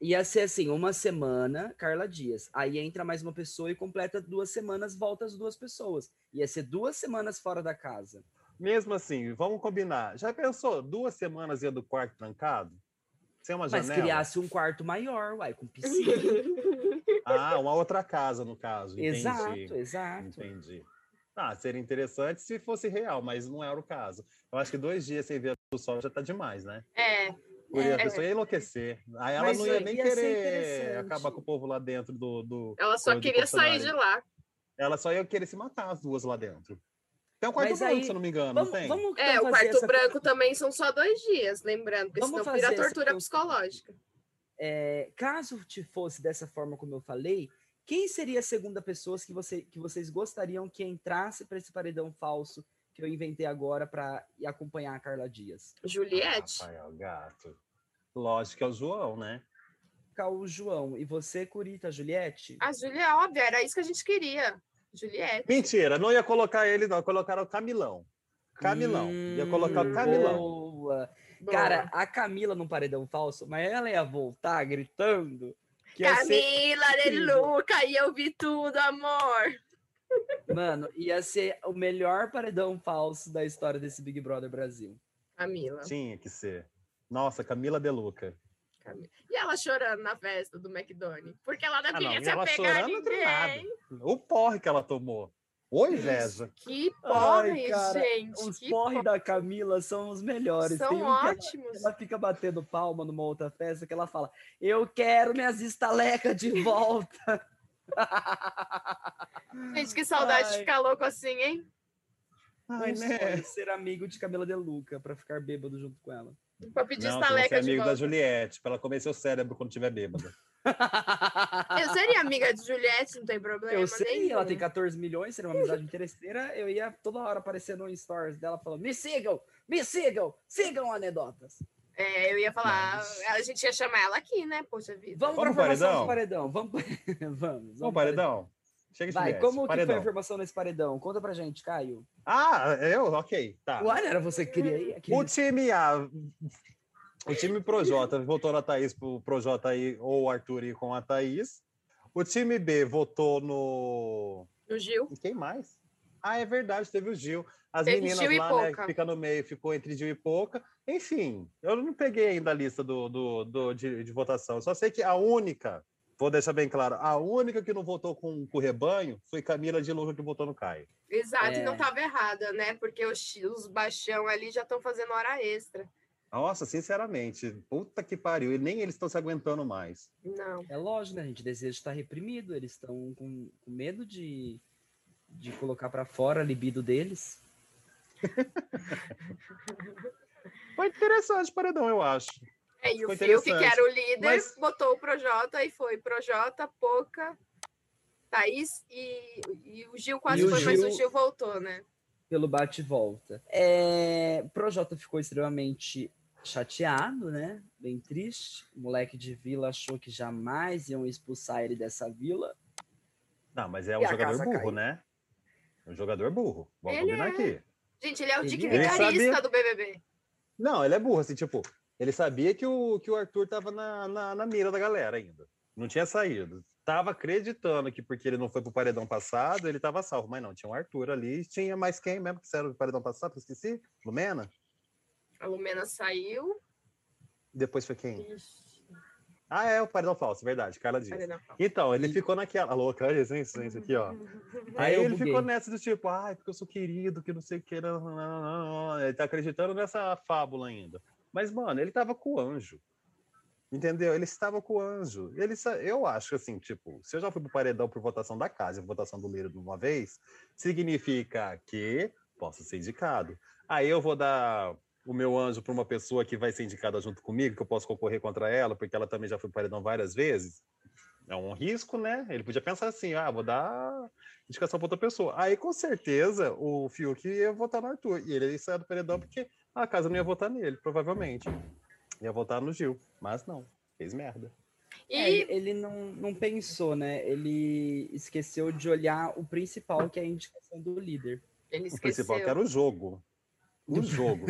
Ia ser assim, uma semana, Carla Dias. Aí entra mais uma pessoa e completa duas semanas, volta as duas pessoas. Ia ser duas semanas fora da casa. Mesmo assim, vamos combinar. Já pensou duas semanas ia do quarto trancado? Sem uma Mas janela? criasse um quarto maior, uai, com piscina. <laughs> Ah, uma outra casa, no caso. Entendi. exato, exato. Entendi. Ah, seria interessante se fosse real, mas não era o caso. Eu acho que dois dias sem ver o sol já tá demais, né? É, Porque a É. pessoa ia enlouquecer. Aí ela Mas não ia nem ia querer acabar com o povo lá dentro do. do... ela só queria sair de lá. Ela só ia querer se matar as duas lá dentro. Tem um quarto Mas branco, aí, se eu não me engano, Vamos, tem? vamos É, então o fazer quarto essa- branco também são só dois dias, lembrando, porque Vamos senão vira tortura psicológica. É, caso te fosse dessa forma como eu falei, quem seria a segunda pessoa que, você, que vocês gostariam que entrasse para esse paredão falso que eu inventei agora para acompanhar a Carla Dias? Juliette. Rafael Gato. Lógico que é o João, né? O João e você, Curita, Juliette? A Júlia, é óbvio, era isso que a gente queria. Juliette. Mentira, não ia colocar ele, não. Colocaram o Camilão. Camilão. ia colocar o Hum, Camilão. Boa. Boa. Cara, a Camila num paredão falso, mas ela ia voltar gritando. Que ia ser, Camila de incrível. Luca, e eu vi tudo, amor. mano, ia ser o melhor paredão falso da história desse Big Brother Brasil. Camila. Tinha que ser. Nossa, Camila Deluca. Camila. E ela chorando na festa do McDonald's. Porque ela não Ah, não, queria e se ela apegar a ninguém. O porre que ela tomou. Ô, inveja. Que Ai, porre, cara, gente. Os porre da Camila são os melhores. São Tem um que ela- ótimos. Ela fica batendo palma numa outra festa que ela fala: Eu quero minhas estalecas de volta. <laughs> Gente, que saudade de Ai. ficar louco assim, hein? Ai, Um né? sonho ser amigo de Camila De Luca pra ficar bêbado junto com ela. Pra pedir Não, você estaleca de amigo da. Juliette, pra ela comer seu cérebro quando tiver bêbada. Eu seria amiga de Juliette, não tem problema. Eu sei, nenhum. ela tem 14 milhões, seria uma amizade interesseira. Eu ia toda hora aparecer no stories dela falando: Me sigam, me sigam, sigam anedotas. É, eu ia falar, Mas- a gente ia chamar ela aqui, né? Poxa vida. Vamos, Vamos formação paredão? do paredão. <laughs> Vamos, vamos, vamos. Vamos, paredão? Chega de Vai, como que foi paredão. a informação nesse paredão? Conta pra gente, Caio. Ah, eu? Ok, tá. Não era você que queria ir? O time A, o time Projota votou na Thaís pro Projota ir ou o Arthur ir com a Thaís. O time B votou no. O Gil. E quem mais? Ah, é verdade, teve o Gil. As Teve meninas Gil lá, né, fica no meio, ficou entre Gil e Pouca. Enfim, eu não peguei ainda a lista do, do, do- de, de votação. Só sei que a única vou deixar bem claro, a única que não votou com, com o rebanho foi Camila de Luca que votou no Caio. Exato, e não É. estava errada, né? Porque os, os baixão ali já estão fazendo hora extra. Nossa, sinceramente, puta que pariu, e nem eles estão se aguentando mais. Não. É lógico, né? A gente deseja estar reprimido, eles estão com, com medo de, de colocar pra fora a libido deles. <laughs> Foi interessante paredão, eu acho. É, e o Fiuk, que era o líder, Mas- botou o Projota e foi Projota, Poca, Thaís e, e o Gil quase E o foi, mas o Gil- Gil voltou, né? Pelo bate e volta. É, o Projota ficou extremamente chateado, né? Bem triste. O moleque de vila achou que jamais iam expulsar ele dessa vila. Não, mas é um jogador burro, caiu. né? Um jogador burro. Vamos Ele combinar é. aqui. Gente, ele é o Ele é. Sabia- do BBB. Não, ele é burro, assim, tipo, ele sabia que o, que o Arthur tava na, na, na mira da galera ainda. Não tinha saído. Tava acreditando que porque ele não foi pro paredão passado, ele tava salvo. Mas não, tinha o Arthur ali. Tinha mais quem mesmo que era do paredão passado, que eu esqueci? Lumena? A Lumena saiu. Depois foi quem? Ixi, Ah, é, o paredão falso, verdade, Carla Dias. não? Então, ele ficou naquela. Louca, olha isso, isso, isso aqui, ó. <laughs> Aí ele ficou nessa do tipo, ai, porque eu sou querido, que não sei o que. Não, não, não, não. Ele tá acreditando nessa fábula ainda. Mas, mano, ele tava com o anjo. Entendeu? Ele estava com o anjo. Ele, eu acho assim, tipo, se eu já fui pro paredão por votação da casa votação do líder de uma vez, significa que posso ser indicado. Aí eu vou dar o meu anjo para uma pessoa que vai ser indicada junto comigo, que eu posso concorrer contra ela, porque ela também já foi pro paredão várias vezes. É um risco, né? Ele podia pensar assim: ah, vou dar indicação para outra pessoa. Aí, com certeza, o Fiuk ia votar no Arthur. E ele ia sair do paredão porque a casa não ia votar nele, provavelmente. Ia votar no Gil. Mas não, fez merda. É, E ele- ele não, não pensou, né? Ele esqueceu de olhar o principal, que é a indicação do líder. ele O esqueceu. principal que era o jogo. O <laughs> jogo.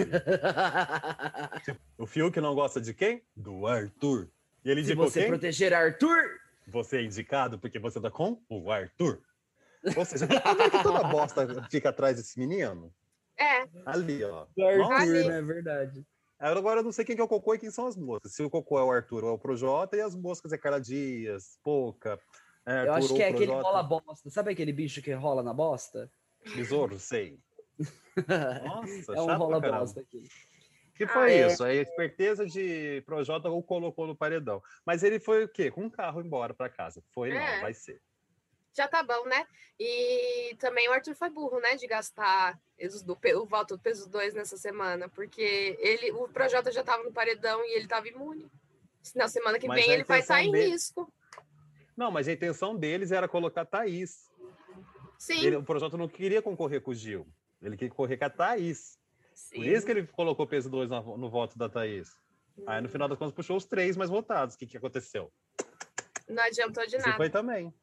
o Fiuk não gosta de quem? Do Arthur. E ele Se você quem? proteger Arthur, Você é indicado porque você tá com o Arthur. Ou seja, <laughs> tá vendo que toda bosta fica atrás desse menino? É, Ali, ó. do Arthur. Ali. né? Verdade. Agora eu não sei quem que é o Cocô e quem são as moscas. Se o Cocô é o Arthur ou é o Projota, e as moscas é Carla Dias, Pouca. É Eu acho que é aquele rola bosta. Sabe aquele bicho que rola na bosta? Besouro, sei. Nossa, <laughs> é um rola caramba. bosta aqui. Que foi Ah, é. isso? A esperteza de Projota o colocou no paredão. Mas ele foi o quê? Com um carro embora para casa. Foi, não, É. vai ser. Já tá bom, né? E também o Arthur foi burro, né? De gastar do, o voto do peso 2 nessa semana, porque ele, o Projota já tava no paredão e ele tava imune. Na semana que Mas vem ele vai estar em dele- risco. Não, mas a intenção deles era colocar Thaís. Sim, Ele- o Projota não queria concorrer com o Gil. Ele queria concorrer com a Thaís. Por sim. isso que ele colocou peso 2 no, no voto da Thaís. Aí no final das contas puxou os três mais votados. O que, que aconteceu? Não adiantou de Você nada. foi também.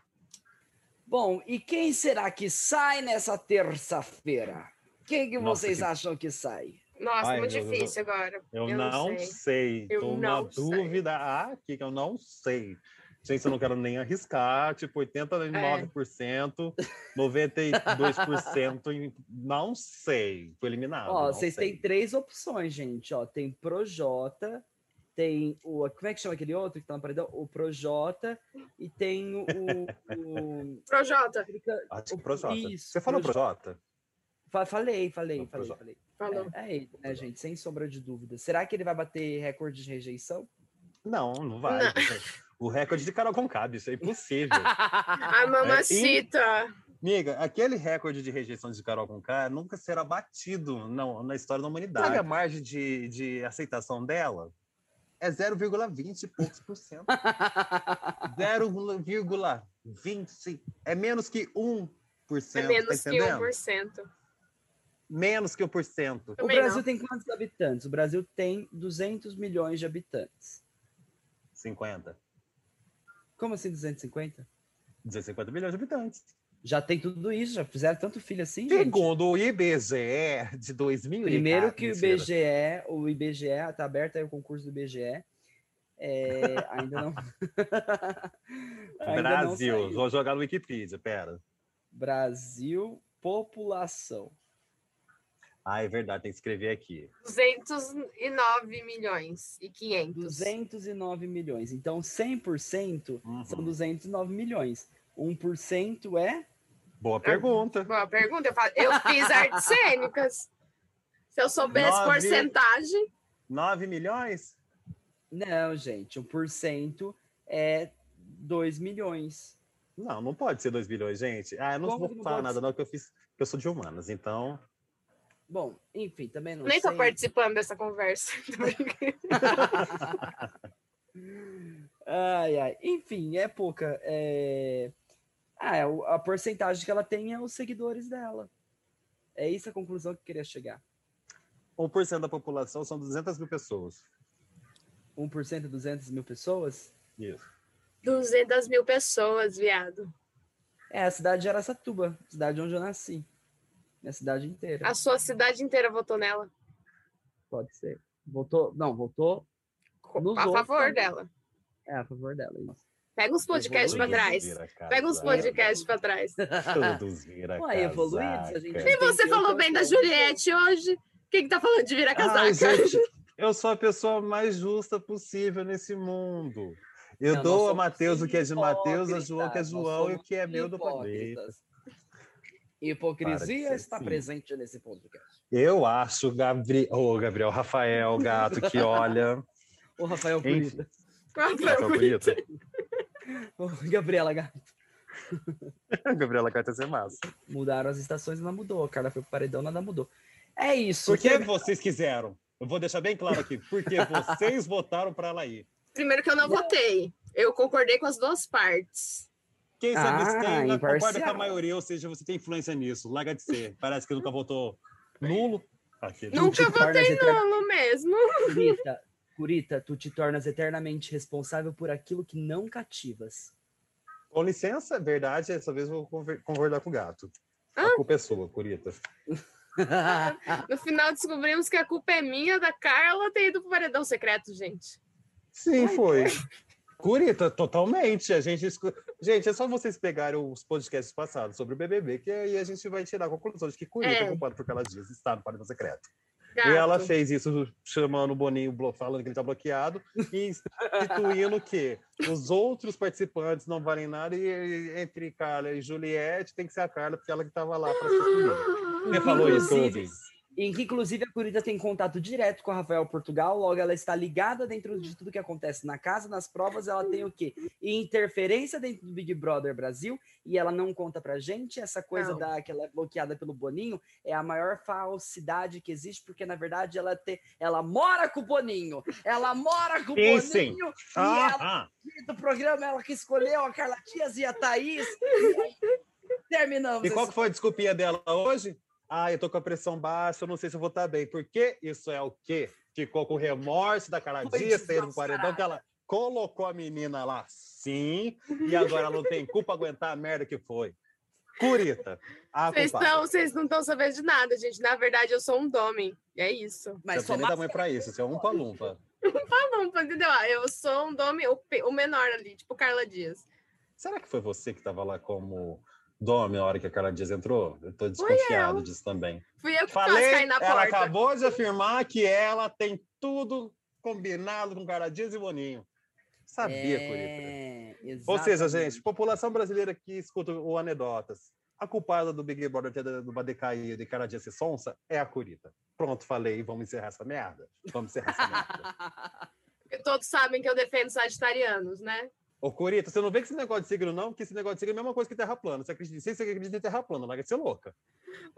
Bom, e quem será que sai nessa terça-feira? Quem que Nossa, vocês que- acham que sai? Nossa, Ai, muito difícil agora. Eu, Eu não, sei. sei. Eu Tô não na sei. dúvida aqui que eu não sei. Gente, eu não quero nem arriscar. Tipo, 89%, É. 92%. em- Não sei. Foi eliminado. Ó, vocês têm três opções, gente. Ó, tem Projota, tem o. Como é que chama aquele outro que tá no paredão? O Projota e tem o. o, <laughs> Projota, o- Acho que o- Projota. isso, Você falou Projota. Fa- Falei, falei, Não, falei, falei. falou. É, é ele, né, gente? Sem sombra de dúvida. Será que ele vai bater recorde de rejeição? Não, não vai. Não. <laughs> O recorde de Carol Concabe, isso é impossível. <laughs> A mamacita. Amiga, aquele recorde de rejeição de Carol Conká nunca será batido não, na história da humanidade. Sabe a margem de, de aceitação dela? É 0,20 e poucos por cento. <laughs> 0,20. É menos que 1%. É tá menos que entendendo? 1%. Menos que 1%. O Também Brasil não. tem quantos habitantes? O Brasil tem 200 milhões de habitantes. 50. Como assim 250? 250 milhões de habitantes. Já tem tudo isso, já fizeram tanto filho assim, gente. Segundo o IBGE de 2000 Primeiro que o. IBGE, o IBGE, tá aberto aí o concurso do IBGE. É, ainda não. <laughs> ainda não Brasil. saiu. Vou jogar no Wikipedia, pera. Brasil, população. Ah, é verdade, tem que escrever aqui. 209 milhões e 500. 209 milhões. Então, 100% são Uhum. 209 milhões. 1% é Boa pergunta. Boa pergunta. Eu, falo- eu fiz artes <laughs> cênicas. Se eu soubesse Nove. porcentagem. 9 milhões? Não, gente, 1% é 2 milhões. Não, não pode ser 2 bilhões, gente. Ah, eu não Como vou não falar pode nada, ser? não, que eu fiz. que Eu sou de humanas, então. Bom, enfim, também não Nem sei. tô participando dessa conversa. <laughs> Tô brincando. <laughs> Ai, ai. Enfim, é pouca. É... Ah, é a porcentagem que ela tem é os seguidores dela. É isso a conclusão que eu queria chegar. 1% da população são 200 mil pessoas. 1% 200 mil pessoas? Isso. 200 mil pessoas, viado. É a cidade de Aracatuba, cidade onde eu nasci. Minha cidade inteira. A sua cidade inteira votou nela. Pode ser. Votou. Não, votou. A favor também. dela. É a favor dela. Isso. Pega uns podcasts pra Evoluído, trás. Pega uns podcasts pra trás. Todos vira Ué, evoluídos, a gente. E você falou bem da. Juliette hoje. Quem que tá falando de virar casaca? Ai, gente, eu sou a pessoa mais justa possível nesse mundo. Eu Não, dou a Mateus o que é de Mateus, a João o que é João e o que é meu do hipócritas. Hipocrisia Para está assim. presente nesse podcast. Eu acho, Gabriel, ô Gabriel, Rafael, gato, que olha. Ô, Rafael Enfim. Curita. Rafael Bonito. <laughs> Gabriela Gato. <laughs> Gabriela Carta ser massa. Mudaram as estações, nada mudou. A Carla foi pro paredão, nada mudou. É isso. Por que Ter- vocês quiseram? Eu vou deixar bem claro aqui. Porque <laughs> vocês votaram para ela ir. Primeiro que eu não votei. Eu concordei com as duas partes. Quem sabe Ah, se tem, concorda com a maioria, ou seja, você tem influência nisso. Larga de ser. Parece que nunca votou nulo. Aquele. Nunca votei nulo mesmo. Curita, Curita, tu te tornas eternamente responsável por aquilo que não cativas. Com licença, é verdade, dessa vez eu vou concordar com o gato. A Ah. culpa é sua, Curita. <laughs> No final descobrimos que a culpa é minha, da Carla, ter ido pro paredão secreto, gente. Sim, foi. Curita, totalmente. A gente, escu- gente, é só vocês pegarem os podcasts passados sobre o BBB, que aí a gente vai tirar a conclusão de que Curita é, É. culpada porque ela diz está no paredão secreto. Gato. E ela fez isso chamando o Boninho, falando que ele está bloqueado, e instituindo que os outros participantes não valem nada, e entre Carla e Juliette tem que ser a Carla, porque ela que estava lá para subir. Você falou isso eu ouvi. Em que, inclusive, a Curita tem contato direto com a Rafael Portugal, logo ela está ligada dentro de tudo que acontece na casa, nas provas, ela tem o quê? Interferência dentro do Big Brother Brasil, e ela não conta pra gente, essa coisa Não. da que ela é bloqueada pelo Boninho é a maior falsidade que existe, porque na verdade ela, te, ela mora com o Boninho, ela mora com o Sim, sim. Boninho, e ela Ah, do programa, ela que escolheu a Carla Dias e a Thaís, e aí terminamos. e qual esse- foi a desculpinha dela hoje? Ah, eu tô com a pressão baixa, eu não sei se eu vou estar bem. Porque isso é o quê? Ficou com remorso da ido pro desmascarada. paredão, que ela colocou a menina lá, sim, e <laughs> agora ela não tem culpa aguentar a merda que foi. Curita, Vocês não estão sabendo de nada, gente. Na verdade, eu sou um domem. É isso. Mas Você nem tamanho pra isso, isso é um palumpa. <laughs> Ah, não, entendeu? Ah, Eu sou um domem, o menor ali, tipo Carla Dias. Será que foi você que estava lá como Dome na hora que a Carla Dias entrou? Eu tô desconfiado disso também. Fui eu que Falei, na ela porta. acabou de afirmar que ela tem tudo combinado com Carla Dias e Boninho. Sabia, Curita. é, Ou seja, gente, população brasileira que escuta o Anedotas, a culpada do Big Brother ter dado uma decaída e cara de ser sonsa é a Curita. Pronto, falei, vamos encerrar essa merda? Vamos encerrar essa merda. <laughs> Todos sabem que eu defendo sagitarianos, né? Ô, Curita, você não vê que esse negócio de signo não? Que esse negócio de signo é a mesma coisa que terra plana. Você acredita, se você acredita em terra plana, larga de ser louca.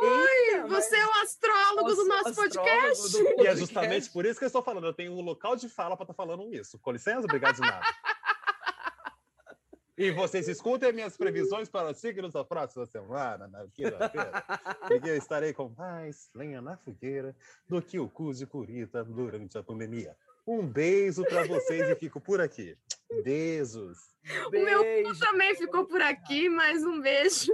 Eita, mas- Você é o astrólogo do nosso Astrólogo podcast. do <laughs> E é podcast. justamente por isso que eu estou falando. Eu tenho um local de fala para estar falando isso. Com licença, obrigado de nada. E vocês escutem minhas previsões para os signos da próxima semana, na quinta-feira. Porque eu estarei com mais lenha na fogueira do que o cu de curita durante a pandemia. Um beijo para vocês e fico por aqui. Beijos. meu Beijo. Também ficou por aqui, mais um beijo.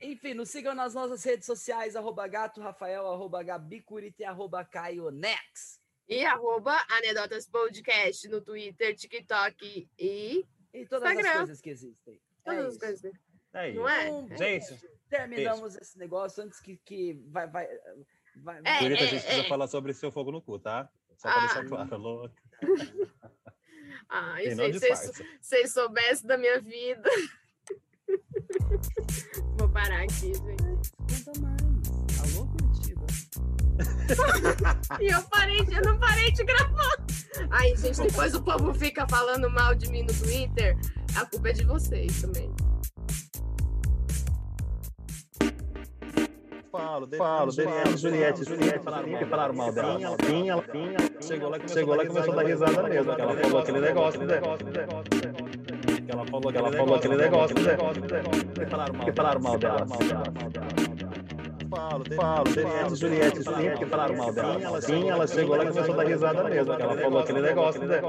Enfim, nos sigam nas nossas redes sociais, arroba gato Rafael, arroba Gabi Curita e arroba Caio Nex. E arroba Anedotas Podcast no Twitter, TikTok e E todas as Instagram. coisas que existem. É todas as isso. coisas. É isso. Não é? Um Gente, Terminamos esse negócio antes que, que vai, vai. Vai, É, Julieta, a é, gente precisa é. falar sobre seu fogo no cu, tá? Só pra Ah. deixar claro, louco. Ai, E não gente, vocês, disfarça. vocês soubessem da minha vida. <laughs> Vou parar aqui, gente. Conta mais. Alô, Curitiba. <laughs> E eu parei, de- eu não parei de gravar. Aí, gente, depois o povo fica falando mal de mim no Twitter. A culpa é de vocês também. Falo, Falo, Juliette, Juliette, Juliette, que falaram mal dela. Ela Sim, ela ela chegou lá e começou a dar risada mesmo. que Ela falou aquele negócio, né? Que ela falou Que ela falou aquele negócio, né? Que falaram mal dela. Falo, Falo, Juliette, Juliette, sim, que falaram mal dela. Sim, ela chegou lá e começou a dar risada mesmo. que Ela falou aquele negócio, né?